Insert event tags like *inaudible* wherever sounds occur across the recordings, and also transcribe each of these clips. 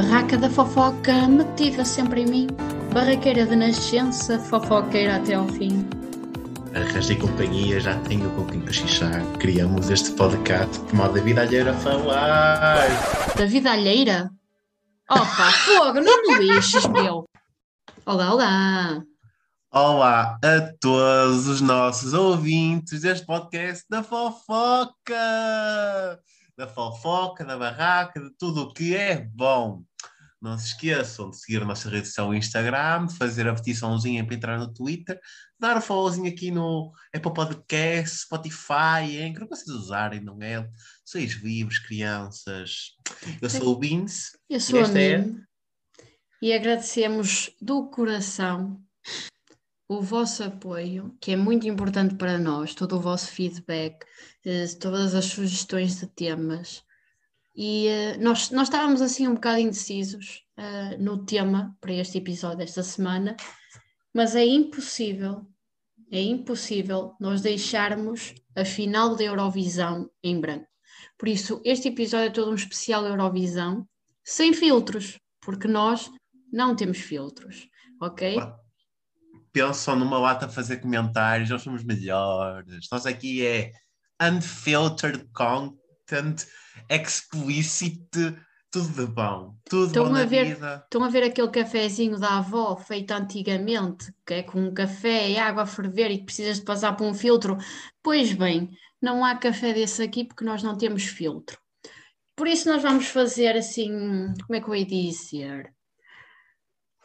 Barraca da fofoca metida sempre em mim, barraqueira de nascença, fofoqueira até ao fim. Arranjei companhia, já tenho com quem cochichar. Criamos este podcast de modo da vida alheira falar. Da vida alheira? Opa, fogo, não me lixes, meu! Olá, olá! Olá a todos os nossos ouvintes deste podcast da fofoca! Da fofoca, da barraca, de tudo o que é bom. Não se esqueçam de seguir a nossa rede social Instagram, fazer a petiçãozinha para entrar no Twitter, dar o followzinho aqui no Apple Podcast, Spotify, Anchor, que vocês usarem, não é? Sois vivos, crianças. Eu sou o Beans. Eu sou a esta é- e agradecemos do coração o vosso apoio, que é muito importante para nós, todo o vosso feedback, eh, todas as sugestões de temas. E eh, nós, nós estávamos assim um bocado indecisos eh, no tema para este episódio desta semana, mas é impossível, é impossível nós deixarmos a final da Eurovisão em branco. Por isso, este episódio é todo um especial Eurovisão, sem filtros, porque nós não temos filtros, ok? Pensam numa lata a fazer comentários, nós somos melhores. Nós aqui é unfiltered content, explicit, tudo de bom. Tudo Estão bom a na ver- vida. Estão a ver aquele cafezinho da avó feito antigamente, que é com café e água a ferver e que precisas de passar por um filtro? Pois bem, não há café desse aqui porque nós não temos filtro. Por isso nós vamos fazer assim, como é que eu ia dizer?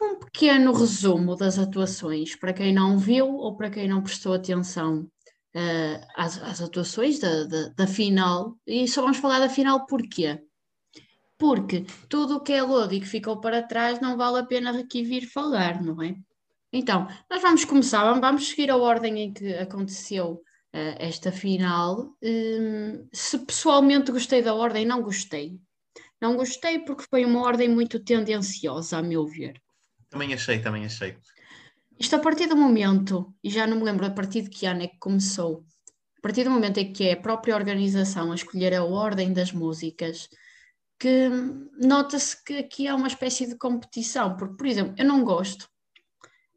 Um pequeno resumo das atuações, para quem não viu ou para quem não prestou atenção eh, às, às atuações da, da, da final. E só vamos falar da final porquê? Porque tudo o que é lodo e que ficou para trás não vale a pena aqui vir falar, não é? Então, nós vamos começar, vamos- vamos seguir a ordem em que aconteceu eh, esta final. Hum, se pessoalmente gostei da ordem, não gostei. Não gostei porque foi uma ordem muito tendenciosa, a meu ver. Também achei, também achei. Isto a partir do momento, e já não me lembro a partir de que ano é que começou, a partir do momento em que é a própria organização a escolher a ordem das músicas, que nota-se que aqui há uma espécie de competição, porque, por exemplo, eu não gosto,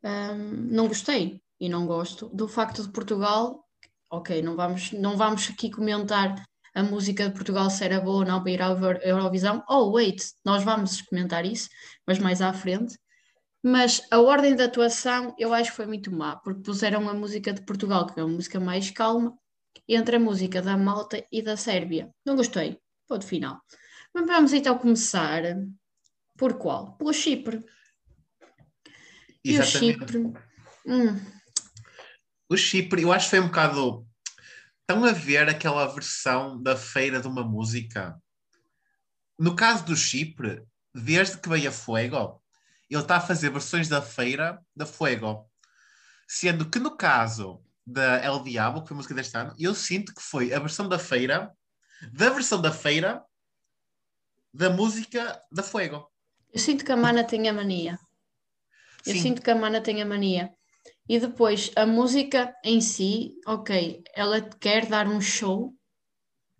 hum, não gostei e não gosto do facto de Portugal, ok, não vamos, não vamos aqui comentar a música de Portugal se era boa ou não para ir à Euro- Eurovisão, oh wait, nós vamos comentar isso, mas mais à frente. Mas a ordem de atuação eu acho que foi muito má, porque puseram a música de Portugal, que é uma música mais calma, entre a música da Malta e da Sérvia. Não gostei, ponto final. Mas vamos então começar por qual? Pelo Chipre. E o. Chipre. hum, O Chipre, eu acho que foi um bocado. Estão a ver aquela versão da feira de uma música? No caso do Chipre, desde que veio a Fuego, ele está a fazer versões da feira da Fuego. Sendo que no caso da El Diabo, que foi a música deste ano, eu sinto que foi a versão da feira, da versão da feira, da música da Fuego. eu sinto que a Mana tem a mania. Eu Sim. sinto que a Mana tem a mania. E depois, a música em si, ok, ela quer dar um show,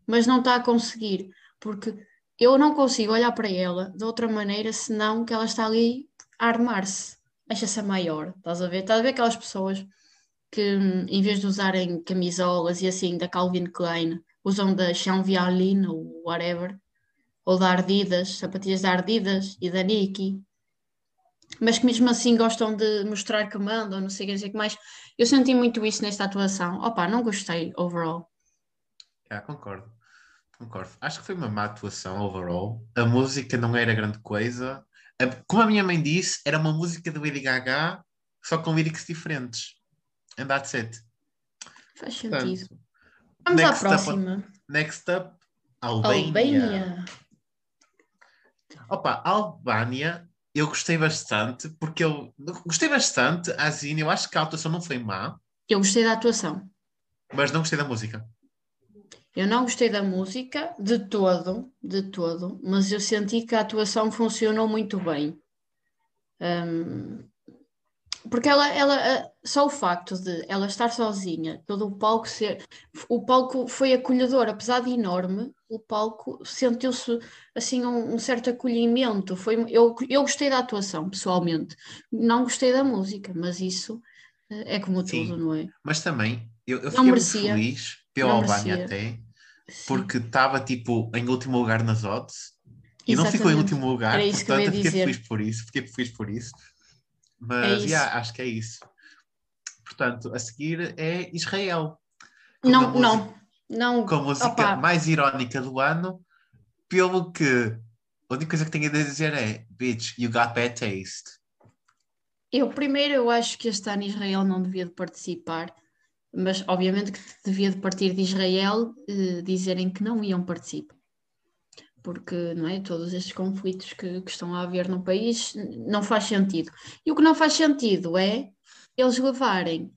mas não está a conseguir, porque eu não consigo olhar para ela de outra maneira senão que ela está ali armar-se. Acha-se maior, estás a ver? Estás a ver aquelas pessoas que, hum, em vez de usarem camisolas e assim da Calvin Klein, usam da Chanvialine ou whatever, ou da Ardidas, sapatilhas da Ardidas e da Nike mas que mesmo assim gostam de mostrar que mandam, não sei o que, o que mais. Eu senti muito isso nesta atuação. Opa, não gostei overall. Ah, concordo. Concordo. Acho que foi uma má atuação overall. A música não era grande coisa. Como a minha mãe disse, era uma música de Lady Gaga, só com lyrics diferentes. And that's it. Faz Portanto, sentido. Vamos à next up- próxima. Next up, Albânia. Albânia. Opa, Albânia, eu gostei bastante, porque eu gostei bastante, a Zine, eu acho que a atuação não foi má, Eu gostei da atuação. mas não gostei da música. Eu não gostei da música de todo, de todo, mas eu senti que a atuação funcionou muito bem. Hum, porque ela, ela, só o facto de ela estar sozinha, todo o palco ser. O palco foi acolhedor, apesar de enorme, pelo palco, sentiu-se assim um, um, certo acolhimento. Foi, eu, eu gostei da atuação, pessoalmente. Não gostei da música, mas isso eh, é como Sim, tudo, não é? Mas também, eu, eu fiquei muito feliz pelo Albânia até, porque estava tipo em último lugar nas odds e não ficou em último lugar, portanto eu fiquei feliz por isso, fiquei feliz por isso. Mas é yeah, acho que é isso. Portanto, a seguir é Israel. Não, música, não, não. Com a música Opa. mais irónica do ano, pelo que a única coisa que tenho a dizer é Bitch, you got bad taste. Eu primeiro eu acho que este ano Israel não devia de participar, mas obviamente que devia de partir de Israel eh, dizerem que não iam participar. Porque não é, todos estes conflitos que, que estão a haver no país não faz sentido. E o que não faz sentido é eles levarem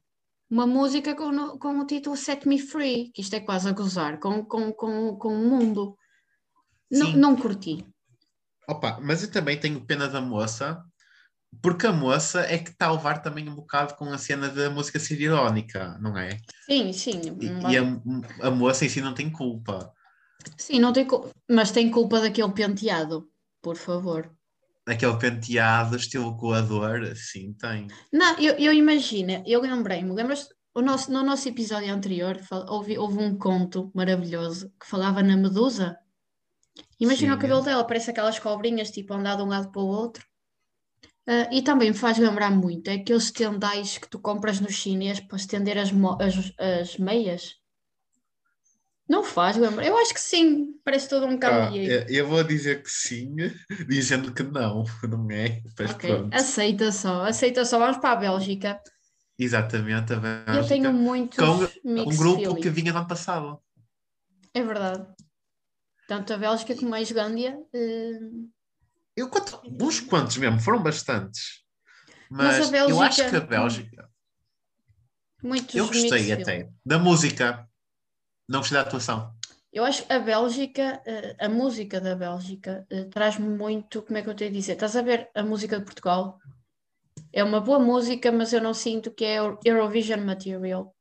uma música com, com o título Set Me Free, que isto é quase a gozar com, com, com, com o mundo. Não, não curti. Opa, mas eu também tenho pena da moça, porque a moça é que está a levar também um bocado com a cena da música ser irónica, não é? Sim, sim. E, e a, a, moça em si não tem culpa. Sim, não tem culpa, mas tem culpa daquele penteado, por favor aquele penteado estilo coador, assim, tem. Não, eu, eu imagino, eu lembrei-me, lembras o nosso, no nosso episódio anterior houve, houve um conto maravilhoso que falava na medusa. Imagina Sim. o cabelo dela, parece aquelas cobrinhas, tipo, andar de um lado para o outro. Uh, e também me faz lembrar muito é aqueles tendais que tu compras no chinês para estender as, as, as meias. Não faz, lembra? Eu acho que sim, parece todo um cavalheiro. Ah, eu vou dizer que sim, *laughs* dizendo que não, *laughs* não é? Mas ok, pronto. aceita só, aceita só. Vamos para a Bélgica. Exatamente, a Bélgica. Eu tenho muitos com um grupo feelings. que vinha no ano passado. É verdade. Tanto a Bélgica como a Islândia. Uh... Eu conto, uns quantos mesmo, foram bastantes. Mas, Mas Bélgica... eu acho que a Bélgica. Muitos eu gostei até da música. Não gostei da atuação. Eu acho que a Bélgica, eh, a música da Bélgica, eh, traz-me muito, como é que eu tenho a dizer? Estás a ver a música de Portugal? É uma boa música, mas eu não sinto que é Eurovision material.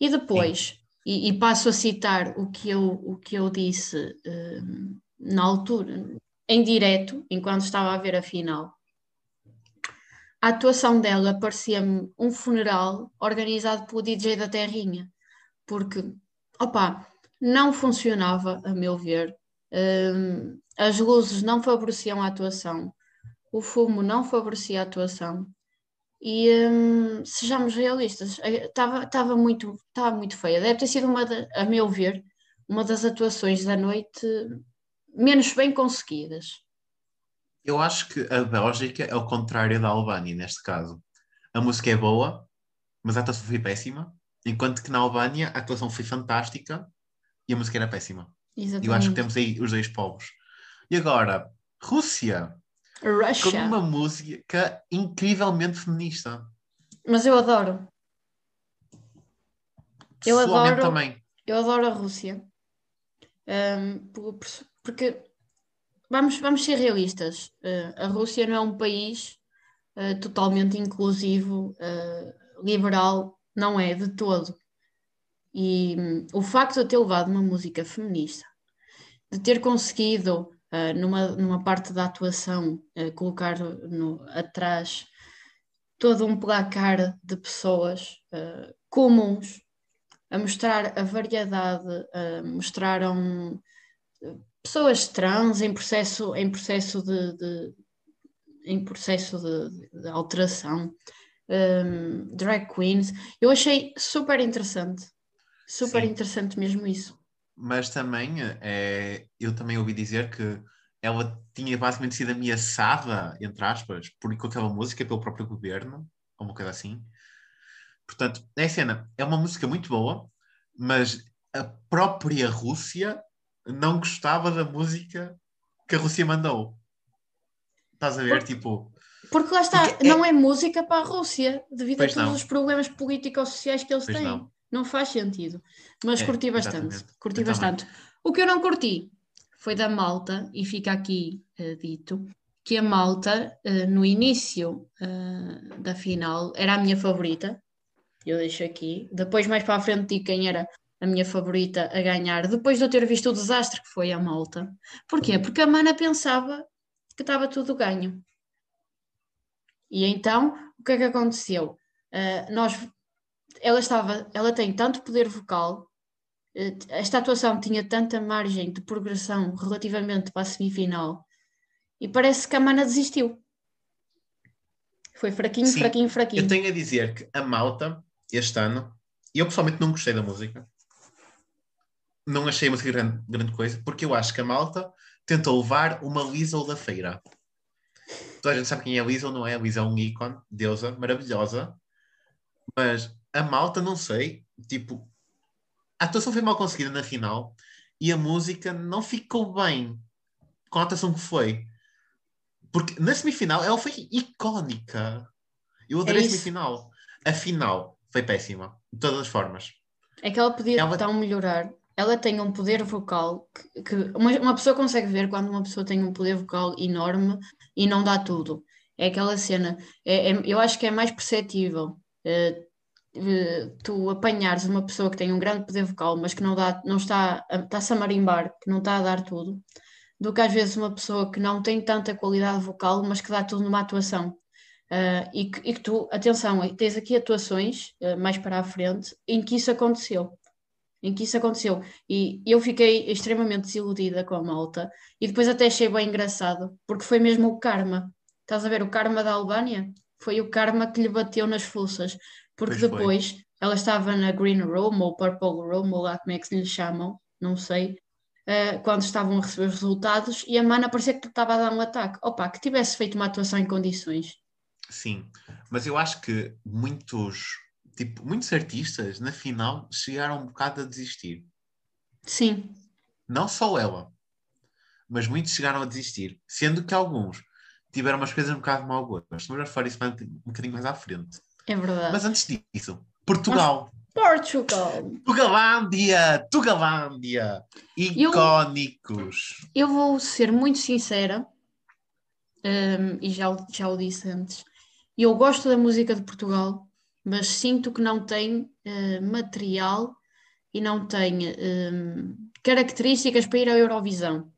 E depois, e, e, passo a citar o que eu, o que eu disse uh, na altura, em direto, enquanto estava a ver a final. A atuação dela parecia-me um funeral organizado pelo DJ da Terrinha, porque opa, não funcionava, a meu ver. Um, as luzes não favoreciam a atuação, o fumo não favorecia a atuação. E um, sejamos realistas, estava eh, muito, muito feia. Deve ter sido, uma de, a meu ver, uma das atuações da noite menos bem conseguidas. Eu acho que a Bélgica é o contrário da Albânia neste caso. A música é boa, mas a atuação foi péssima. Enquanto que na Albânia a atuação foi fantástica e a música era péssima. Exatamente. Eu acho que temos aí os dois povos. E agora, Rússia. Russia. Com uma música incrivelmente feminista. Mas eu adoro. Eu adoro. também. Eu adoro a Rússia. Porque vamos, vamos ser realistas. Uh, a Rússia não é um país uh, totalmente inclusivo, uh, liberal não é de todo. E hum, o facto de ter levado uma música feminista, de ter conseguido, numa, numa parte da atuação, colocar no, atrás todo um placar de pessoas comuns, a mostrar a variedade, mostraram pessoas trans em processo, em processo de, de em processo de, de alteração, um, drag queens. Eu achei super interessante. Super Sim. interessante mesmo isso. Mas também é, eu também ouvi dizer que ela tinha basicamente sido ameaçada, entre aspas, por aquela música pelo próprio governo, ou uma coisa assim. Portanto, é cena, é uma música muito boa, mas a própria Rússia não gostava da música que a Rússia mandou. Estás a ver? Por... Tipo, porque lá está, Porque é... não é música para a Rússia, devido pois a todos não. os problemas políticos-sociais que eles pois têm. Não. não. faz sentido. Mas é, curti bastante. Exatamente. Curti eu bastante. Também. O que eu não curti foi da Malta, e fica aqui uh, dito, que a Malta, uh, no início uh, da final, era a minha favorita. Eu deixo aqui. Depois, mais para a frente, digo quem era a minha favorita a ganhar, depois de eu ter visto o desastre que foi a Malta. Porquê? Porque a Mana pensava que estava tudo ganho. E então, o que é que aconteceu? Uh, nós, ela estava, ela tem tanto poder vocal, uh, esta atuação tinha tanta margem de progressão relativamente para a semifinal, e parece que a Mana desistiu. Foi fraquinho, Sim, fraquinho, fraquinho. Eu tenho a dizer que a Malta, este ano, eu pessoalmente não gostei da música. Não achei a música grande, grande coisa, porque eu acho que a Malta tentou levar uma Liesel da feira. Toda a gente sabe quem é a Liesel, não é? A Liesel é um ícone, deusa, maravilhosa. Mas a Malta, não sei, tipo, a atuação foi mal conseguida na final e a música não ficou bem com a atuação que foi. Porque na semifinal ela foi icónica. Eu adorei é a semifinal. A final foi péssima, de todas as formas. É que ela podia ela... tão melhorar. Ela tem um poder vocal que, que uma, uma, pessoa consegue ver quando uma pessoa tem um poder vocal enorme e não dá tudo. É aquela cena. É, é eu acho que é mais perceptível. É, tu apanhares uma pessoa que tem um grande poder vocal, mas que não, dá, não está, está-se a marimbar, que não está a dar tudo, do que às vezes uma pessoa que não tem tanta qualidade vocal, mas que dá tudo numa atuação. Uh, e, que, e, que, tu, atenção, tens aqui atuações uh, mais para a frente em que isso aconteceu. Em que isso aconteceu. E eu fiquei extremamente desiludida com a malta e depois até achei bem engraçado, porque foi mesmo o karma. Estás a ver o karma da Albânia? Foi o karma que lhe bateu nas fuças, porque pois depois foi. ela estava na Green Room ou Purple Room, ou lá como é que se lhe chamam, não sei, uh, quando estavam a receber os resultados, e a Mana parecia que estava a dar um ataque. Opa, que tivesse feito uma atuação em condições. Sim, mas eu acho que muitos, tipo, muitos artistas na final chegaram um bocado a desistir. Sim. Não só ela, mas muitos chegaram a desistir, sendo que alguns tiveram umas coisas um bocado de mau gosto. Mas vamos falar isso um bocadinho mais à frente. É verdade. Mas antes disso, Portugal. Portugal. Tugalândia, Tugalândia. Icónicos. Eu, eu vou ser muito sincera, um, e já, já o disse antes. Eu gosto da música de Portugal, mas sinto que não tem uh, material e não tem um, características para ir à Eurovisão.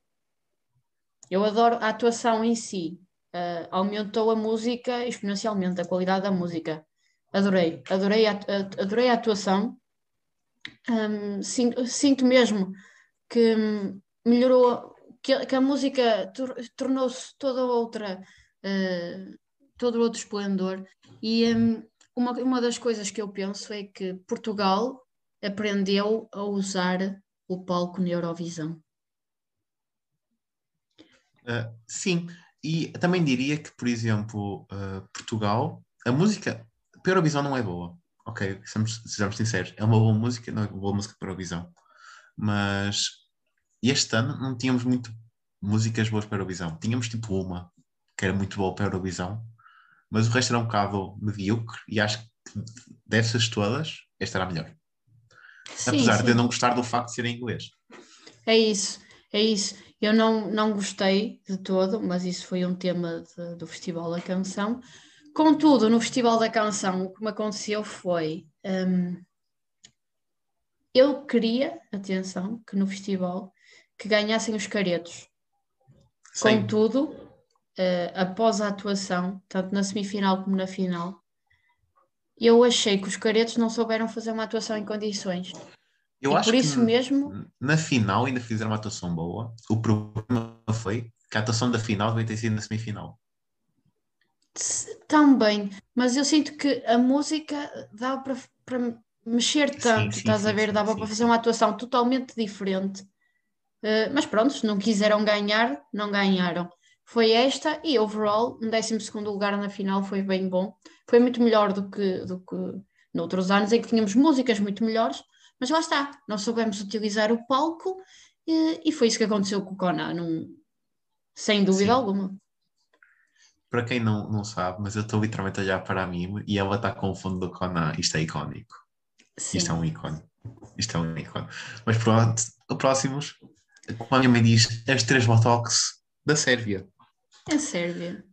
Eu adoro a atuação em si, uh, aumentou a música exponencialmente, a qualidade da música adorei, adorei a, adorei a atuação. Um, sinto, sinto, mesmo que melhorou, que, que a música tornou-se toda outra, uh, todo outro esplendor. E um, uma, uma das coisas que eu penso é que Portugal aprendeu a usar o palco na Eurovisão. Uh, sim, e também diria que, por exemplo, uh, Portugal, a música para Eurovisão não é boa. Ok, sejamos, sejamos sinceros. É uma boa música, não é uma boa música para Eurovisão. Mas este ano não tínhamos muito músicas boas para Eurovisão. Tínhamos tipo uma, que era muito boa para Eurovisão, mas o resto era um bocado medíocre e acho que dessas todas, esta era a melhor. Sim, Apesar sim. de eu não gostar do facto de ser em inglês. É isso, é isso. Eu não, não gostei de todo, mas isso foi um tema de, do Festival da Canção. Contudo, no Festival da Canção, o que me aconteceu foi. Um, eu queria, atenção, que no festival que ganhassem os caretos. Sim. Contudo, uh, após a atuação, tanto na semifinal como na final, eu achei que os caretos não souberam fazer uma atuação em condições. Eu e acho por isso que mesmo. Na final ainda fizeram uma atuação boa. O problema foi que a atuação da final devia ter sido na semifinal. Também, mas eu sinto que a música dá para, para mexer tanto, sim, estás sim, a ver? Dava para fazer uma atuação totalmente diferente. Uh, mas pronto, se não quiseram ganhar, não ganharam. Foi esta e overall, um 12 lugar na final foi bem bom. Foi muito melhor do que, do que noutros anos em que tínhamos músicas muito melhores, mas lá está, nós soubemos utilizar o palco e, e foi isso que aconteceu com o Conan, sem dúvida alguma para quem não, não sabe, mas eu estou literalmente a olhar para a mim e ela está com o fundo do Conan. Isto é icónico. Sim. Isto é um ícone. Isto é um ícone. Mas pronto, próximos, como a minha mãe diz, as três botox da Sérvia. É Sérvia.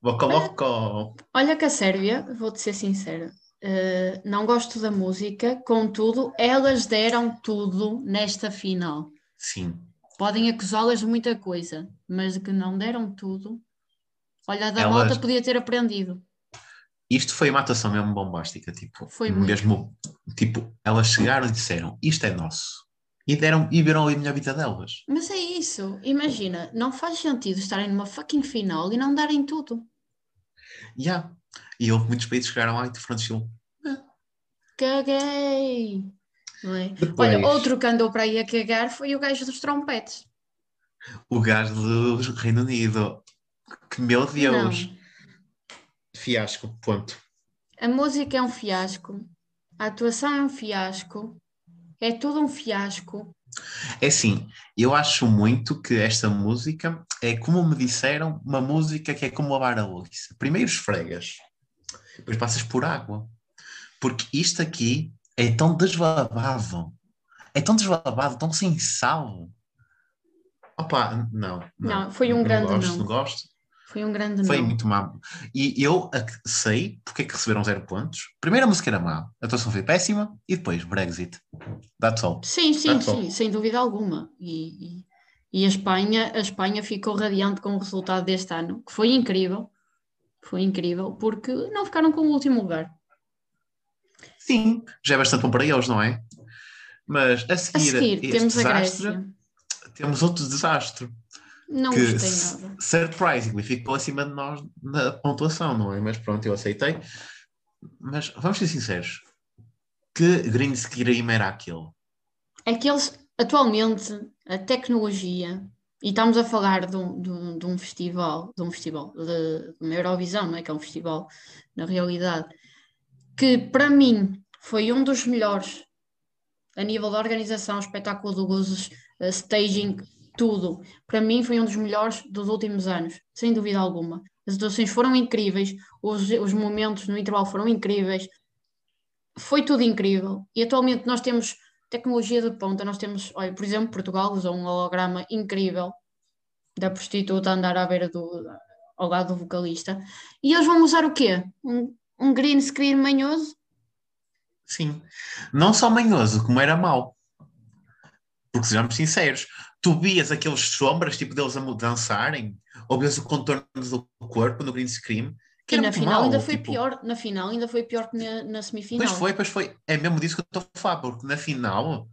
Boca Olha, olha que a Sérvia, vou-te ser sincera, Uh, não gosto da música, contudo, elas deram tudo nesta final. Sim. Podem acusá-las de muita coisa, mas de que não deram tudo. Olha, a da Elas- podia ter aprendido. Isto foi uma atuação mesmo bombástica, tipo, Foi muito. mesmo, tipo, elas chegaram e disseram, isto é nosso. E deram, e viram ali a minha vida delas. Mas é isso, imagina, não faz sentido estarem numa fucking final e não darem tudo. Yeah. E houve muitos países que chegaram lá e foram estilo, Caguei! Não é? Depois- Olha, outro que andou para aí a cagar foi o gajo dos trompetes. o gajo do Reino Unido. Que meu Deus. Não. Fiasco, ponto. A música é um fiasco, a atuação é um fiasco, é tudo um fiasco. É assim, eu acho muito que esta música é como me disseram, uma música que é como lavar a louça. Primeiro esfregas, depois passas por água. Porque isto aqui é tão deslavado, é tão deslavado, tão sem sal. Opa, não. Não, foi um grande gosto, não. Não gosto. Foi um grande Foi não. muito má. E eu sei porque é que receberam zero pontos. Primeiro a música era má, a atuação foi péssima e depois Brexit. That's all. Sim, sim, That's all. sim, sem dúvida alguma. E, e, e a Espanha, a Espanha ficou radiante com o resultado deste ano, que foi incrível. Foi incrível, porque não ficaram com o último lugar. Sim, já é bastante bom para eles, não é? Mas a A seguir, seguir, este temos a desastre, Grécia. temos outro desastre Não que gostei nada. surprisingly ficou acima de nós na pontuação, não é? Mas pronto, eu aceitei. Mas vamos ser sinceros, que green screen era aquele? É que eles, atualmente, a tecnologia, e estamos a falar de um, de um, de um festival, de um festival, de, uma Eurovisão, não é? Que é um festival, na realidade, que para mim foi um dos melhores a nível de organização, espetáculo de luzes, eh, staging, tudo. Para mim foi um dos melhores dos últimos anos, sem dúvida alguma. As atuações foram incríveis, os, os momentos no intervalo foram incríveis, foi tudo incrível. E atualmente nós temos tecnologia de ponta, nós temos, olha, por exemplo, Portugal usou um holograma incrível da prostituta a andar à beira do, ao lado do vocalista. E eles vão usar o quê? Um, um green screen manhoso? Sim. Não só manhoso, como era mau. Porque sejamos sinceros, tu vias aqueles sombras, tipo deles a dançarem, ou vias o contorno do corpo no green screen, que E na final mau, ainda foi tipo, pior, na final ainda foi pior que na, na semifinal. Pois foi, pois foi. É mesmo disso que eu estou a falar, porque na final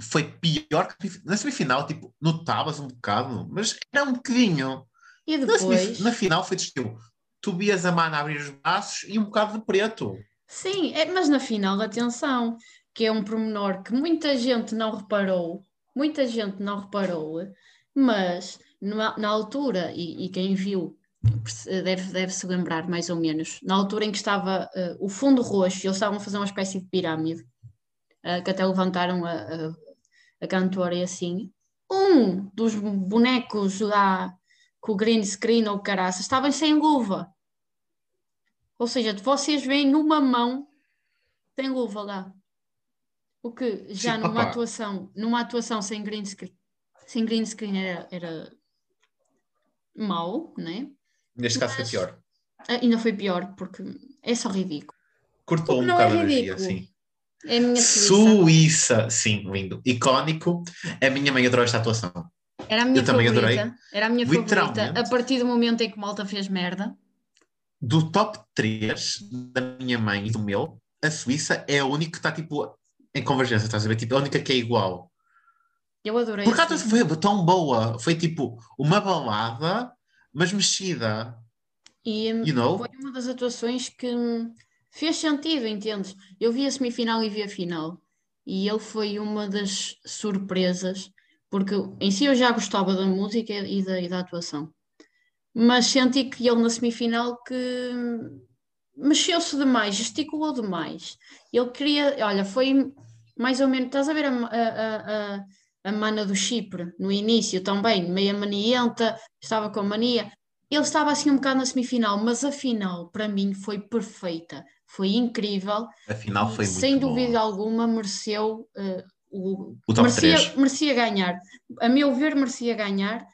foi pior que na semifinal, tipo, notavas um bocado, mas era um bocadinho. E Na, semif- depois, na final foi estilo, tu vias a mana abrir os braços e um bocado de preto. sim, é, mas na final, atenção, que é um pormenor que muita gente não reparou, muita gente não reparou, mas na, na altura, e, e quem viu deve, deve se lembrar mais ou menos, na altura em que estava eh, o fundo roxo, eles estavam a fazer uma espécie de pirâmide, eh, que até levantaram a, a, a cantora e assim, um dos bonecos lá com o green screen ou caraça estavam sem luva. Ou seja, vocês veem numa mão tem luva lá. O que já Sim, numa opa. atuação, numa atuação sem green screen, sem green screen era, era mau, né? Neste caso foi pior. Ainda foi pior, porque é só ridículo. Cortou um não é bocado a energia, sim. É a minha Suíça. Suíça, sim, lindo. Icónico. A minha mãe adorou esta atuação. Era a minha Eu também favorita. adorei. Era a minha favorita. A partir do momento em que Malta fez merda. Do top 3 da minha mãe e do meu, a Suíça é a única que está tipo em convergência, estás a ver? Tipo, a única que é igual. Eu adorei. Porque a a atuação Suíça. foi tão boa. Foi tipo uma balada, mas mexida. E hum, You know? foi uma das atuações que hum, fez sentido, entendes? Eu vi a semifinal e vi a final. E ele foi uma das surpresas, porque em si eu já gostava da música e da, e da atuação. Mas senti que ele na semifinal que hum, mexeu-se demais, gesticulou demais. Ele queria, olha, foi mais ou menos, estás a ver a, a, a, a- mana do Chipre no início também, meia manienta, estava com mania. Ele estava assim um bocado na semifinal, mas a final para mim foi perfeita, foi incrível A final foi sem dúvida alguma mereceu eh, o, O top merecia, 3. merecia ganhar. A meu ver, merecia ganhar.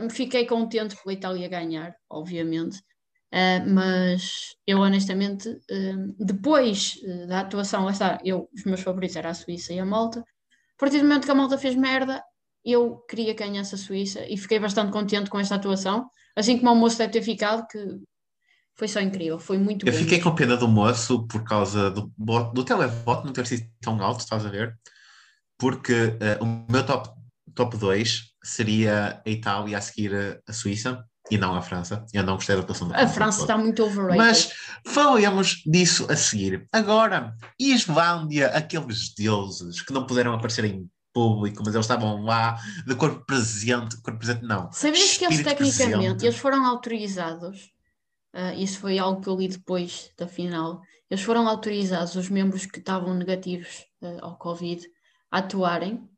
Me fiquei contente pela Itália ganhar, obviamente. Uh, mas eu honestamente, uh, depois uh, da atuação, lá está, eu, os meus favoritos eram a Suíça e a Malta. A partir do momento que a Malta fez merda, eu queria que ganhasse a Suíça e fiquei bastante contente com esta atuação, assim como o moço deve ter ficado, que foi só incrível, foi muito Eu bom. fiquei com pena do moço por causa do, do televoto não ter sido tão alto, estás a ver? Porque uh, o meu top, top 2 seria a Itália a seguir a Suíça e não a França. Eu não gostei da atuação da A França está muito overrated. Mas falemos disso a seguir. Agora, Islândia, aqueles deuses que não puderam aparecer em público, mas eles estavam lá de corpo presente, corpo presente não. Sabias que eles tecnicamente presente. eles foram autorizados, ah, isso foi algo que eu li depois da final, eles foram autorizados, os membros que estavam negativos ah, ao Covid, a atuarem,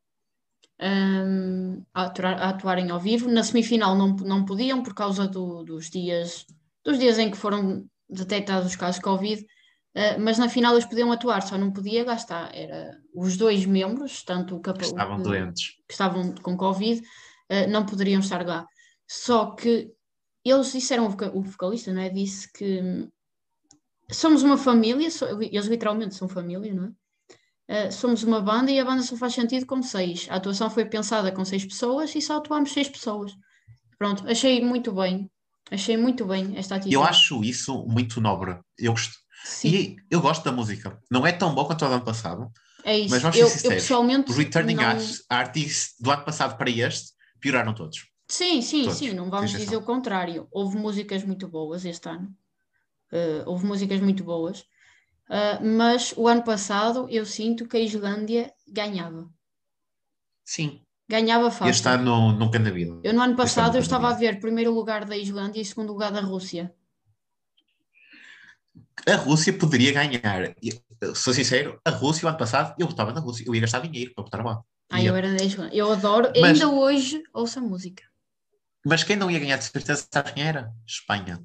ahm, a, atuar- a atuarem ao vivo. Na semifinal não, não podiam por causa do- dos dias, dos dias em que foram detectados os casos de Covid, ah, mas na final eles podiam atuar, só não podia, está, era os dois membros, tanto o Que estavam o- doentes. que estavam com Covid eh, não poderiam estar lá. Só que eles disseram, o voca- o vocalista não é? disse que hum, somos uma família, eles literalmente são família, não é? Eh, somos uma banda e a banda só faz sentido com seis. A atuação foi pensada com seis pessoas e só atuámos seis pessoas. Pronto, achei muito bem. Achei muito bem esta atitude. Eu acho isso muito nobre. Eu gosto. Sim, E eu gosto da música. Não é tão bom quanto a do ano passado. é isso. mas vamos ser eu, eu sinceros, pessoalmente. Os Returning não... Artists do ano passado para este pioraram todos. Sim, sim, Todos, sim, não vamos dizer o contrário. Houve músicas muito boas este ano. Eh, houve músicas muito boas. Uh, mas o ano passado eu sinto que a Islândia ganhava. Sim. Ganhava fácil. Este ano nunca na vida. Eu no ano passado eu na estava a ver primeiro lugar da Islândia e segundo lugar da Rússia. A Rússia poderia ganhar. E, Sou sincero, a Rússia o ano passado eu votava na Rússia. Eu ia gastar dinheiro para votar lá. Ah, eu era da Islândia. Eu adoro, Mas- ainda hoje ouço a música. Mas quem não ia ganhar de certeza, sabe quem era? Espanha.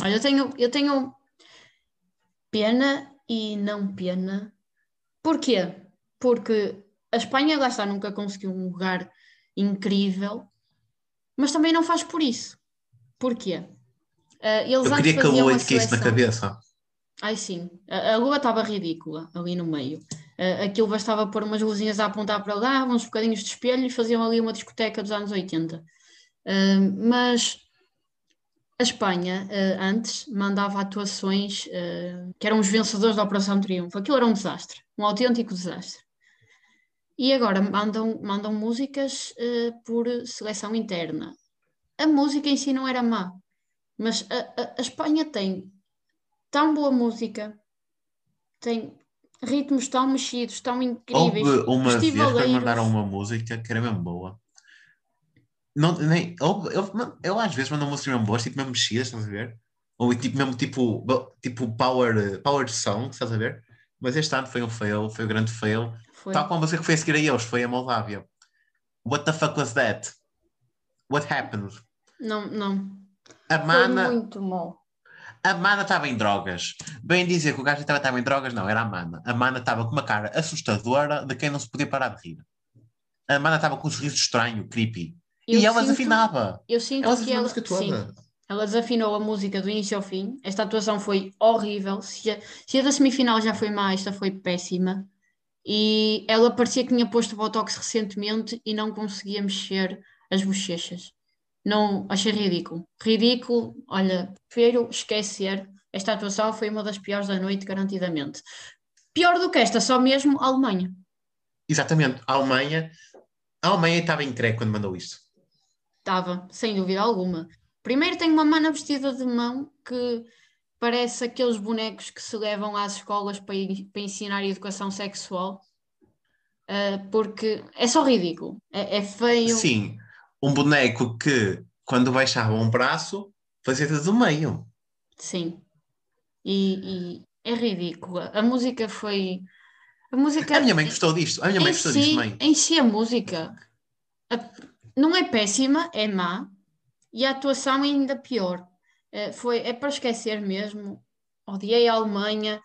Olha, eu tenho, eu tenho pena e não pena. Porquê? Porque a Espanha, lá está, nunca conseguiu um lugar incrível, mas também não faz por isso. Porquê? Ah, eles Eu queria que a Lua caísse na cabeça. Ai sim, a, a lua estava ridícula ali no meio. Ah, aquilo bastava pôr umas luzinhas a apontar para lá, uns bocadinhos de espelho e faziam ali uma discoteca dos anos 80. Ah, mas a Espanha, ah, antes, mandava atuações ah, que eram os vencedores da Operação Triunfo. Aquilo era um desastre, um autêntico desastre. E agora mandam, mandam músicas ah, por seleção interna. A música em si não era má, mas a, a- a Espanha tem tão boa música, tem ritmos tão mexidos, tão incríveis, Houve uma vez que mandaram uma música que era mesmo boa. Não, nem, houve- eu, eu às vezes mando músicas mesmo boas, tipo mesmo mexidas, estás a ver? Ou tipo, mesmo tipo, tipo power, power song, estás a ver? Mas este ano foi um fail, foi um grande fail. Foi. Tal como a música que foi a seguir a eles, foi a Moldávia. What the fuck was that? What happened? Não, não. A Foi Mana, muito mal. a Mana estava em drogas. Bem dizer que o gajo estava em drogas, não, era a Mana. A Mana estava com uma cara assustadora de quem não se podia parar de rir. A Mana estava com um sorriso estranho, creepy. Eu e ela sinto- desafinava. Eu sinto Ela que ela, música toda. sim, ela desafinou a música do início ao fim. Esta atuação foi horrível. Se a, se a da semifinal já foi má, esta foi péssima. E ela parecia que tinha posto Botox recentemente e não conseguia mexer as bochechas. Não, achei ridículo. Ridículo. Olha, prefiro esquecer. Esta atuação foi uma das piores da noite, garantidamente. Pior do que esta, só mesmo a Alemanha. Exatamente. A Alemanha. A Alemanha estava em creque quando mandou isto. Estava, sem dúvida alguma. Primeiro tem uma mana vestida de mão que parece aqueles bonecos que se levam às escolas para, para ensinar educação sexual, Ah, porque é só ridículo, é, é feio. Sim. Um boneco que, quando baixava um braço, fazia do meio. Sim. E, e é ridícula. A música foi. A música. A minha mãe gostou disto. A minha mãe gostou si, disto, mãe. em si a música a- não é péssima, é má, e a atuação é ainda pior. Eh, foi, é para esquecer mesmo. Odiei a Alemanha.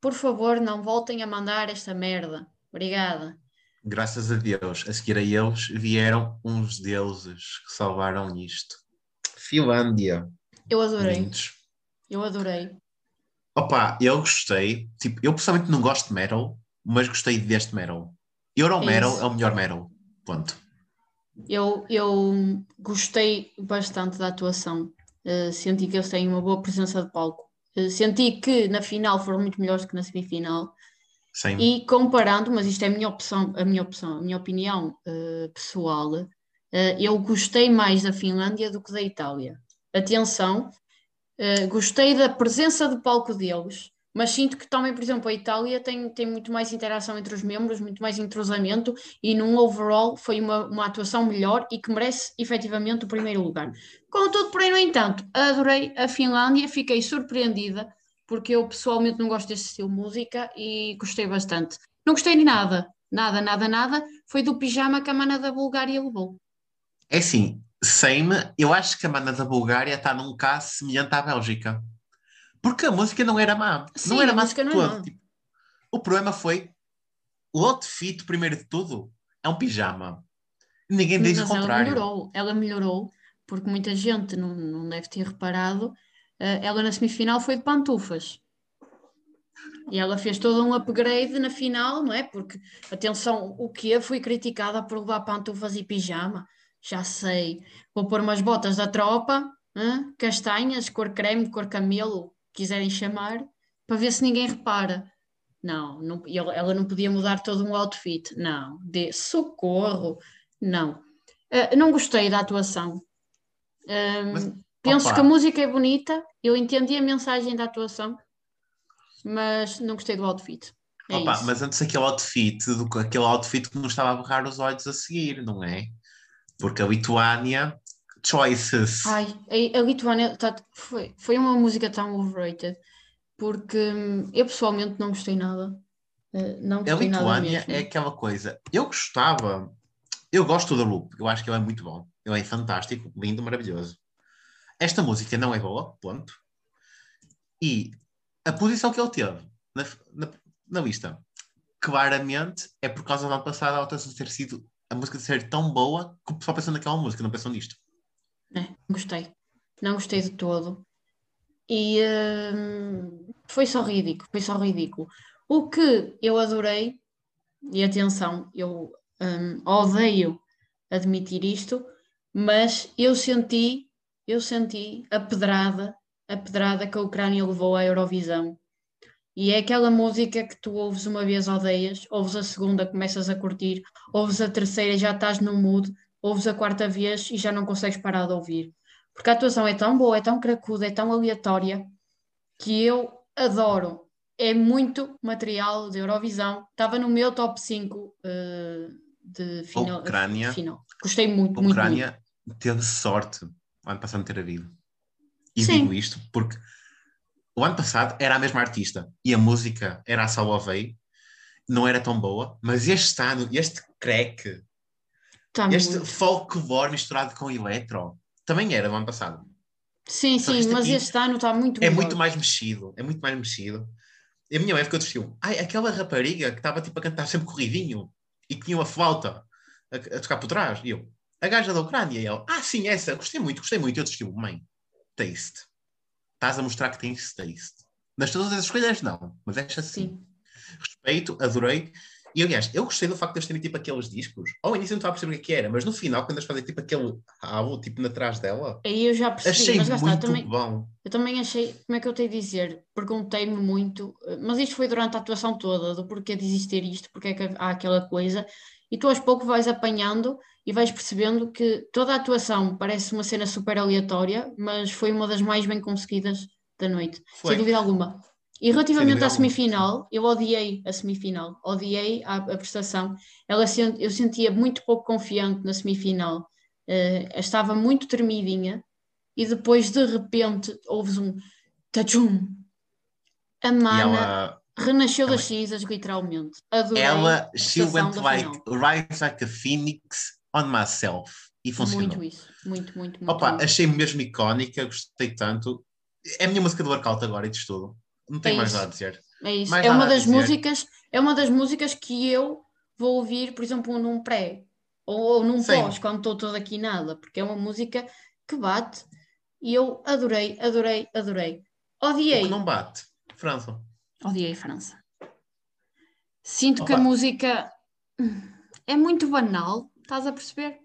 Por favor, não voltem a mandar esta merda. Obrigada. Graças a Deus, a seguir a eles vieram uns deuses que salvaram isto. Finlândia. Eu adorei. lindos. Eu adorei. Opa, eu gostei. Tipo, eu pessoalmente não gosto de metal, mas gostei deste metal. Euro É metal isso. é o melhor metal. Ponto. Eu, eu gostei bastante da atuação. Uh, senti que eles têm uma boa presença de palco. Uh, senti que na final foram muito melhores que na semifinal. Sim. E comparando, mas isto é a minha opção, a minha opção, a minha opinião uh, pessoal, eu gostei mais da Finlândia do que da Itália. Atenção, gostei da presença de palco deles, mas sinto que também, por exemplo, a Itália tem, tem muito mais interação entre os membros, muito mais entrosamento e num overall foi uma, uma atuação melhor e que merece efetivamente o primeiro lugar. Contudo, porém, no entanto, adorei a Finlândia, fiquei surpreendida porque eu pessoalmente não gosto desse estilo de música e gostei bastante. Não gostei de nada, nada, nada, nada. Foi do pijama que a mana da Bulgária levou. É assim, sei-me, eu acho que a mana da Bulgária está num caso semelhante à Bélgica. Porque a música não era má. Sim, não era a má de não é todo. Tipo, o problema foi o outfit, primeiro de tudo, é um pijama. Ninguém diz Mas o ela contrário. melhorou, ela melhorou, porque muita gente não, não deve ter reparado. eh, ela na semifinal foi de pantufas. E ela fez todo um upgrade na final, não é? Porque, atenção, o que Fui criticada por levar pantufas e pijama. Já sei. Vou pôr umas botas da tropa, hã? castanhas, cor creme, cor camelo, quiserem chamar, para ver se ninguém repara. Não, não ela não podia mudar todo um outfit. Não, de socorro. Não. Eh, não gostei da atuação. Ahm, Mas, penso opa. que a música é bonita, eu entendi a mensagem da atuação, mas não gostei do outfit. É Opa, mas antes aquele outfit, do, que- aquele outfit que nos estava a borrar os olhos a seguir, não é? Porque a Lituânia, choices. Ai, a, a Lituânia tá- foi, foi uma música tão overrated, porque hum, eu pessoalmente não gostei nada. Eh, não a gostei nada Lituânia mesmo. é aquela coisa. Eu gostava, eu gosto do Loop, eu acho que ele é muito bom. Ele é fantástico, lindo, maravilhoso. Esta música não é boa, ponto. E a posição que ele teve na, na, na lista, claramente é por causa do ano passado a ter sido a música ser tão boa que o pessoal pensou naquela música, não pensou nisto. É, gostei. Não gostei de todo. E hum, foi só ridículo, foi só ridículo. O que eu adorei, e atenção, eu hum, odeio admitir isto, mas eu senti, eu senti a pedrada, a pedrada que a Ucrânia levou à Eurovisão. E é aquela música que tu ouves uma vez, odeias, ouves a segunda, começas a curtir, ouves a terceira, já estás no mood, ouves a quarta vez e já não consegues parar de ouvir. Porque a atuação é tão boa, é tão cracuda, é tão aleatória, que eu adoro. É muito material de Eurovisão. Estava no meu top 5 eh, de final, Ucrânia. de final. Gostei muito, A muito. Ucrânia teve sorte o ano passado de ter havido. E Sim. digo isto porque o ano passado era a mesma artista e a música era a Salovey, não era tão boa, mas este ano, este crack, Tá este muito. folklore misturado com electro, também era do ano passado. Sim, Só sim, este mas este ano está muito É melhor. muito mais mexido, é muito mais mexido. E a minha época do estilo, ai, aquela rapariga que estava tipo a cantar sempre corridinho e que tinha uma flauta a, a tocar por trás. E eu, a gaja da Ucrânia, e ela, ah, sim, essa, gostei muito, gostei muito. Eu estilo, mãe, taste. Estás a mostrar que tens taste. Nas todas as escolhas, não, mas esta sim. Sim. Respeito, adorei. E aliás, eu gostei do facto de eles terem tipo aqueles discos. Ao início eu não estava a perceber o que é era, mas no final, quando eles fazem tipo aquele rabo, tipo na trás dela, Aí eu já percebi, achei mas lá está, muito também, bom. Eu também achei, como é que eu tenho a dizer? Perguntei-me muito, eh, mas isto foi durante a atuação toda, do porquê de existir isto, porque é que há aquela coisa, e tu aos poucos vais apanhando e vais percebendo que toda a atuação parece uma cena super aleatória, mas foi uma das mais bem conseguidas da noite, Foi. sem dúvida alguma. E relativamente à semifinal, eu odiei a semifinal, odiei a, a prestação. Ela, eu sentia muito pouco confiante na semifinal, eh, estava muito tremidinha, e depois de repente ouves um tachum. A mana ela, renasceu das ela- cinzas, literalmente. Adorei ela, she went like, rise like a phoenix on myself. E funcionou. Muito isso, muito, muito, muito. Opa, muito. achei mesmo icónica, gostei tanto. É a minha música do workout agora e de tudo. Não tenho É mais nada a dizer. É isso. mais É uma das músicas, é uma das músicas que eu vou ouvir, por exemplo, num pré ou, ou num Sim. pós, quando estou toda aqui nada, porque é uma música que bate. e eu adorei, adorei, adorei. Odiei. O que não bate. França. Odiei França. Sinto que a Opa. música é muito banal, estás a perceber?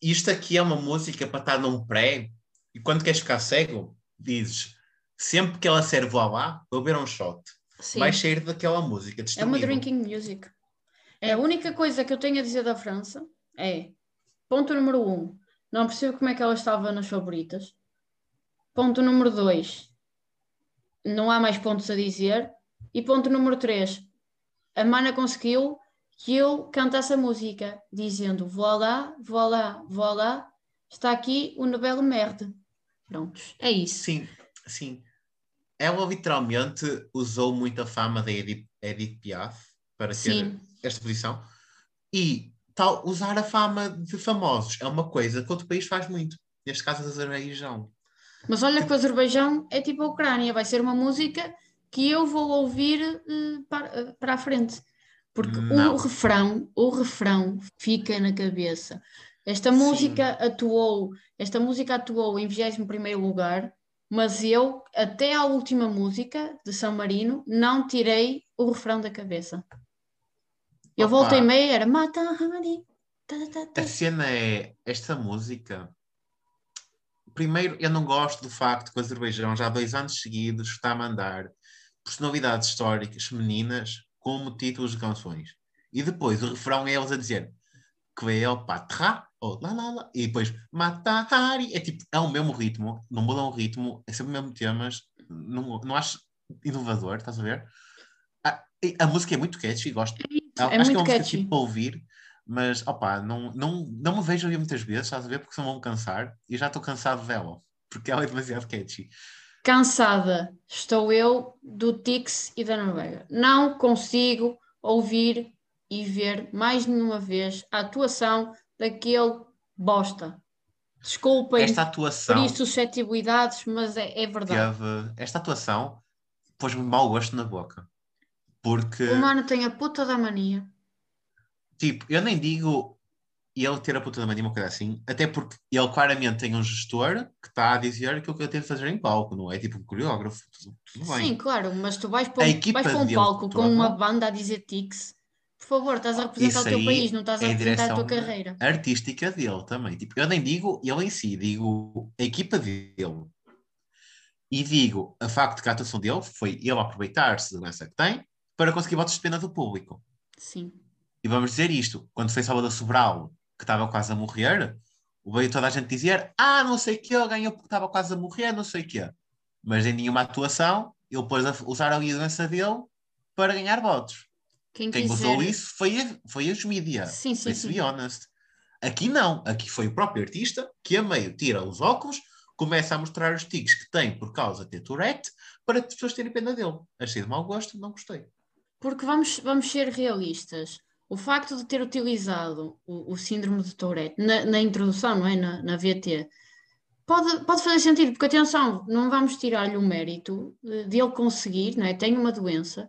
Isto aqui é uma música para estar num pré e quando queres ficar cego, dizes sempre que ela serve lá lá, vou beber um shot. Sim. Vais sair daquela música. É uma drinking music. É a única coisa que eu tenho a dizer da França é ponto número um, não percebo como é que ela estava nas favoritas. Ponto número dois, não há mais pontos a dizer. E ponto número três, a mana conseguiu que eu cantasse a música, dizendo voilà, voilà, voilà, está aqui o Nobel Merde. Prontos, é isso. Sim, sim. Ela literalmente usou muita fama da Edith, Edith Piaf para ter Sim. esta posição. E tal, usar a fama de famosos é uma coisa que outro país faz muito. Neste caso, a Azerbaijão. Mas olha que o Azerbaijão é tipo a Ucrânia, vai ser uma música que eu vou ouvir eh, para, eh, para a frente. Porque Não. o refrão, o refrão fica na cabeça. Esta Sim. música atuou, esta música atuou em 21º lugar, mas eu, até à última música de São Marino, não tirei o refrão da cabeça. Eu Opa. voltei meio, era Mata Hari. A cena é esta música. Primeiro, eu não gosto do facto que o Azerbaijão já há dois anos seguidos está a mandar personalidades históricas femininas como títulos de canções. E depois o refrão é eles a dizer que é o patra, ou lá lá lá, e depois matahari. É tipo, é o mesmo ritmo, não muda o ritmo, é sempre o mesmo temas. Não, não acho inovador, estás a ver? A, e a música é muito catchy, gosto. É acho que é uma música catchy. tipo para ouvir, mas opá, não, não, não me vejo ouvir muitas vezes, estás a ver? Porque senão vão cansar e já estou cansado dela, porque ela é demasiado catchy. Cansada estou eu do Tix e da Noruega. Não consigo ouvir e ver mais nenhuma vez a atuação daquele bosta. Desculpem Esta por atuação isso suscetibilidades, mas é, é verdade. teve, esta atuação pôs-me mau gosto na boca. Porque, O mano tem a puta da mania. tipo, eu nem digo ele ter a puta da mania, uma coisa assim, até porque ele claramente tem um gestor que está a dizer aquilo que ele tem de fazer em palco, não é? Tipo um coreógrafo, tudo, tudo bem. Sim, claro, mas tu vais para, um- vais para um palco com uma banda a dizer Tix. Por favor, estás a representar Isso o teu aí país, não estás a é a representar a tua carreira. artística dele também. Tipo, eu nem digo ele em si, digo a equipa dele. E digo, a facto que a atuação dele foi ele aproveitar-se da doença que tem para conseguir votos de pena do público. Sim. E vamos dizer isto, quando foi Salvador Sobral, que estava quase a morrer, veio toda a gente dizer, ah, não sei o que, ele ganhou porque estava quase a morrer, não sei o quê. Mas em nenhuma atuação, ele pôs a usar ali a doença dele para ganhar votos. Quem, Quem quiser. usou isso foi, a- foi as mídia. Sim, sim, Let's sim. be honest. Aqui não. Aqui foi o próprio artista que a meio tira os óculos, começa a mostrar os tiques que tem por causa de ter Tourette, para as pessoas terem pena dele. Achei de mau gosto, não gostei. Porque vamos, vamos ser realistas. O facto de ter utilizado o, o síndrome de Tourette na, na introdução, não é? Na, na VT, pode, pode fazer sentido, porque atenção, não vamos tirar-lhe o mérito eh, de ele conseguir, não é? Tem uma doença,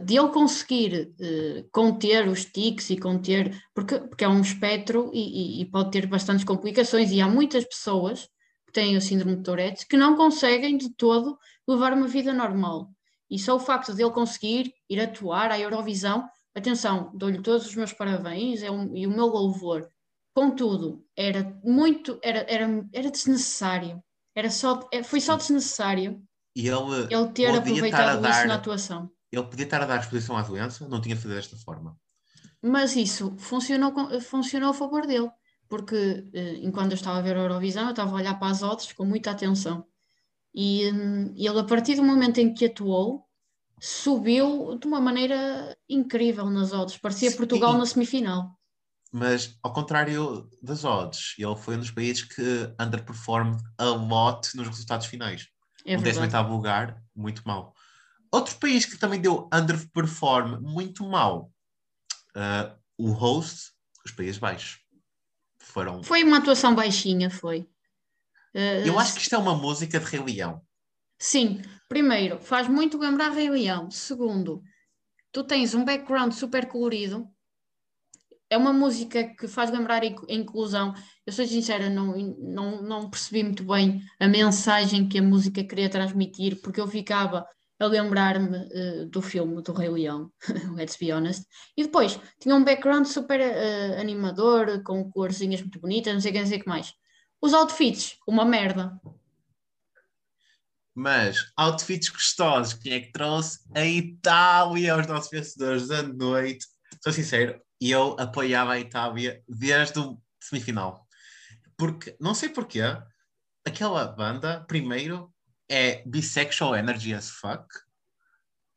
de ele conseguir eh, conter os tics e conter, porque, porque é um espectro e, e- e pode ter bastantes complicações, e há muitas pessoas que têm o síndrome de Tourette que não conseguem de todo levar uma vida normal. E só o facto de ele conseguir ir atuar à Eurovisão, atenção, dou-lhe todos os meus parabéns é um- e o meu louvor. Contudo, era muito, era, era, era desnecessário. Era só, é- foi só desnecessário E ele, ele ter a aproveitado isso na dar, atuação. Ele podia estar a dar exposição à doença, não tinha de fazer desta forma. Mas isso funcionou, funcionou a favor dele, porque eh, enquanto eu estava a ver a Eurovisão, eu estava a olhar para as odds com muita atenção. E hum, ele, a partir do momento em que atuou, subiu de uma maneira incrível nas odds. Parecia Sim. Portugal na semifinal. Mas, ao contrário das odds, ele foi um dos países que underperformed a lot nos resultados finais. É o verdade. 18º lugar, muito mal. Outro país que também deu underperform muito mal, ah, o host, os Países Baixos. Foram... Foi uma atuação baixinha, foi. Eh, Eu acho que isto é uma música de Rei Leão. Sim, primeiro, faz muito lembrar Rei Leão. Segundo, tu tens um background super colorido. é uma música que faz lembrar a inclusão. Eu sou sincera, não, não, não percebi muito bem a mensagem que a música queria transmitir, porque eu ficava a lembrar-me uh, do filme do Rei Leão, *laughs* let's be honest. E depois tinha um background super uh, animador, com corzinhas muito bonitas, não sei o que, não sei o que mais. Os outfits, uma merda. Mas outfits gostosos, quem é que trouxe? A Itália, os nossos vencedores da noite. Sou sincero, eu apoiava a Itália desde o semifinal. Porque, não sei porquê, aquela banda, primeiro, é bisexual energy as fuck.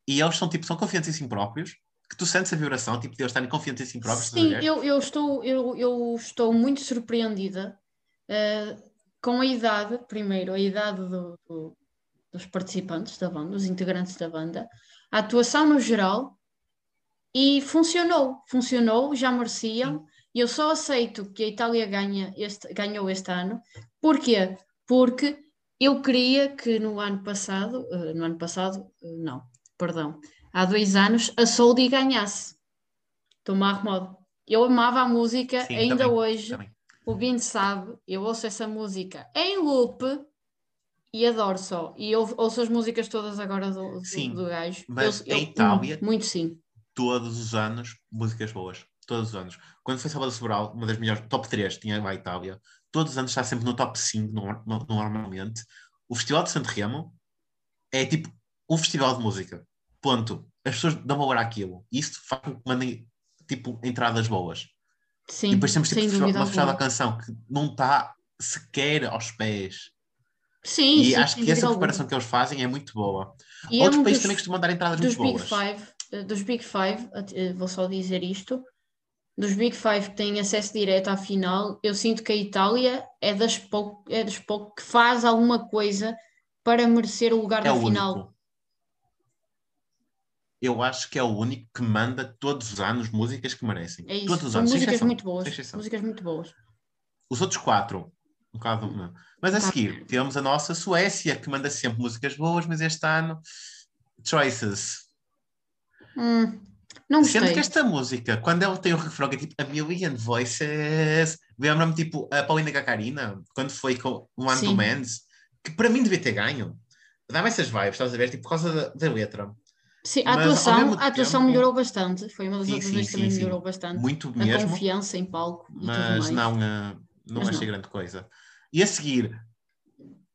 E eles são, tipo, são confiantes em si próprios. Que tu sentes a vibração, tipo, de eles estarem confiantes em si próprios. Sim, eu, eu, estou, eu, eu estou muito surpreendida uh, com a idade, primeiro, a idade do, do, dos participantes da banda, dos integrantes da banda, a atuação no geral, e funcionou, funcionou, já mereciam. E eu só aceito que a Itália ganha este, ganhou este ano. Porquê? Porque eu queria que no ano passado, uh, no ano passado, uh, não, perdão, há dois anos, a Soldi ganhasse. Tomar modo. Eu amava a música, Sim, ainda também, hoje. Também. O Bin sabe, eu ouço essa música em loop e adoro só. E eu ouço as músicas todas agora do, do, sim, do gajo. Mas eu, em Itália, muito sim. Todos os anos, músicas boas. Todos os anos. Quando foi Salvador Sobral, uma das melhores, top 3 tinha a Itália. Todos os anos está sempre no top 5 normalmente. O Festival de Santo Remo é tipo um festival de música. Ponto. As pessoas dão valor àquilo. Isso faz com que mandem tipo entradas boas. Sim, e depois temos tipo, uma fechada da canção que não está sequer aos pés Sim, e sim, acho que essa preparação que eles fazem é muito boa. E Outros é um países dos, também costumam dar entradas muito Big boas. Five, eh, dos Big Five, eh, vou só dizer isto, dos Big Five que têm acesso direto à final, eu sinto que a Itália é das poucos é das pouco que faz alguma coisa para merecer o lugar é na o final. Único. Eu acho que é o único que manda todos os anos músicas que merecem. É isso. Todos os anos. músicas muito boas. Músicas muito boas. Os outros quatro um bocado, não. Mas a seguir, temos a nossa Suécia, que manda sempre músicas boas, mas este ano, Choices. Hum, não. Sendo que esta música, quando ela tem o refrão que é tipo A Million Voices, lembra-me tipo a Paulina Gacarina, quando foi com o One to Men's, que para mim devia ter ganho. Dá-me essas vibes, estás a ver? Tipo, por causa da, da letra. Sim, a atuação, a atuação tempo... melhorou bastante. Foi uma das sim, atuações que também sim, melhorou bastante. Muito a mesmo. confiança em palco. mas não, uh, não mas achei não. grande coisa. E a seguir,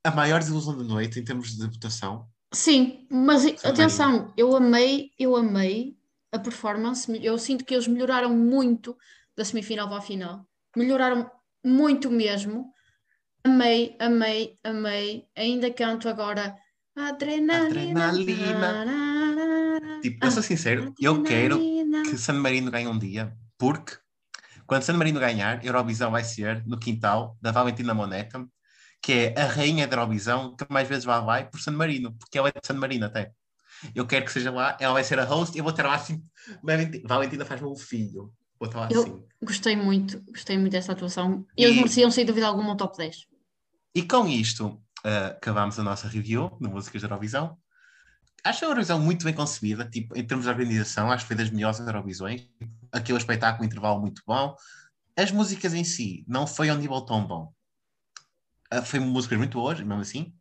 a maior desilusão da noite em termos de votação. Sim, mas atenção, eu amei, eu amei a performance. Eu sinto que eles melhoraram muito da semifinal para a final. Melhoraram muito mesmo. Amei, amei, amei. Ainda canto agora adrenalina. adrenalina. Tipo, eu sou sincero, eu quero que San Marino ganhe um dia, porque quando San Marino ganhar, Eurovisão vai ser no quintal da Valentina Moneta, que é a rainha da Eurovisão que mais vezes lá vai por San Marino, porque ela é de San Marino até. Eu quero que seja lá, ela vai ser a host e eu vou estar lá assim. Valentina faz-me um filho. Vou estar lá eu assim. Gostei muito, gostei muito desta atuação. Eles e... mereciam, sem dúvida alguma, um top 10. E com isto, uh, acabamos a nossa review de músicas da Eurovisão. Acho a Eurovisão muito bem concebida, tipo, em termos de organização, acho que foi das melhores Eurovisões aquele espetáculo, intervalo muito bom. As músicas em si não foi a um nível tão bom. Uh, foi músicas muito boas, mesmo assim,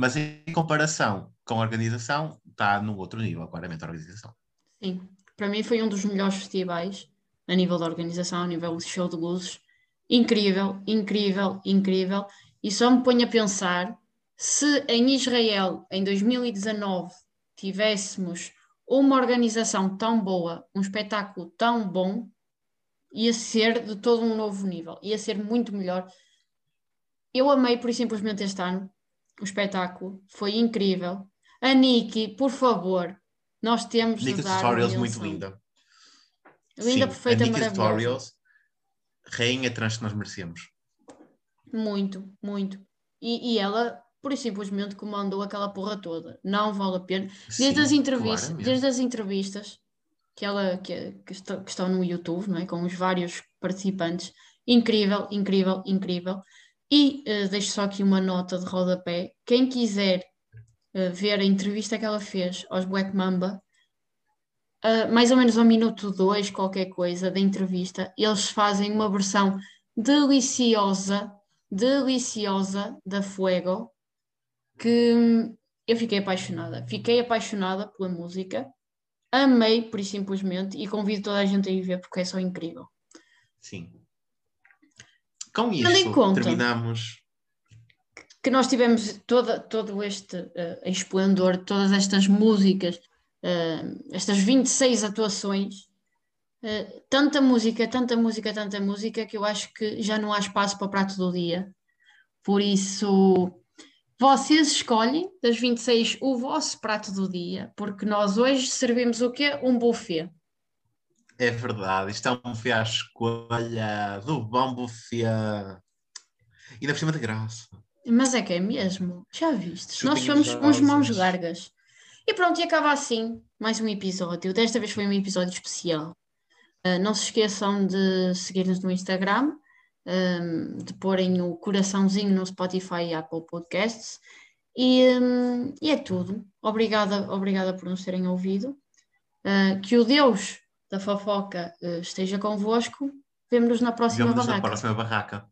mas em comparação com a organização, está num outro nível, claramente, a organização. Sim, para mim foi um dos melhores festivais a nível da organização, a nível de show de luzes. Incrível, incrível, incrível. E só me ponho a pensar se em Israel, em 2019, tivéssemos uma organização tão boa, um espetáculo tão bom, ia ser de todo um novo nível, ia ser muito melhor. Eu amei, por simplesmente, este ano o espetáculo, foi incrível. A Nikki, por favor, nós temos Nikki de dar Tutorials muito linda. Linda, Sim, perfeita, a maravilhosa. Tutorials, rainha trans que nós merecemos. Muito, muito. E, e ela por simplesmente comandou aquela porra toda. Não vale a pena. Desde, Sim, as, entrevistas, desde as entrevistas que, ela, que, que, está, que estão no YouTube, não é? com os vários participantes, incrível, incrível, incrível. E uh, deixo só aqui uma nota de rodapé. Quem quiser uh, ver a entrevista que ela fez aos Black Mamba, uh, mais ou menos ao minuto dois, qualquer coisa, da entrevista, eles fazem uma versão deliciosa, deliciosa da Fuego, que hum, eu fiquei apaixonada. Fiquei apaixonada pela música, amei, por simplesmente, e convido toda a gente a ir ver porque é só incrível. Sim. Com isto, terminamos. Que nós tivemos toda, todo este uh, esplendor, todas estas músicas, uh, estas 26 atuações, uh, tanta música, tanta música, tanta música, que eu acho que já não há espaço para o prato do dia. Por isso, vocês escolhem das 26 o vosso prato do dia, porque nós hoje servimos o quê? Um buffet. É verdade, isto é um buffet à escolha do bom buffet. E na por cima de graça. Mas é que é mesmo, já viste? Nós somos uns mãos largas. E pronto, e acaba assim mais um episódio. Desta vez foi um episódio especial. Uh, não se esqueçam de seguir-nos no Instagram, um, de porem o coraçãozinho no Spotify e Apple Podcasts. E, um, e é tudo. Obrigada, obrigada por nos terem ouvido. Uh, que o Deus da fofoca uh, esteja convosco. Vemo-nos na próxima Vemo-nos barraca. na próxima barraca.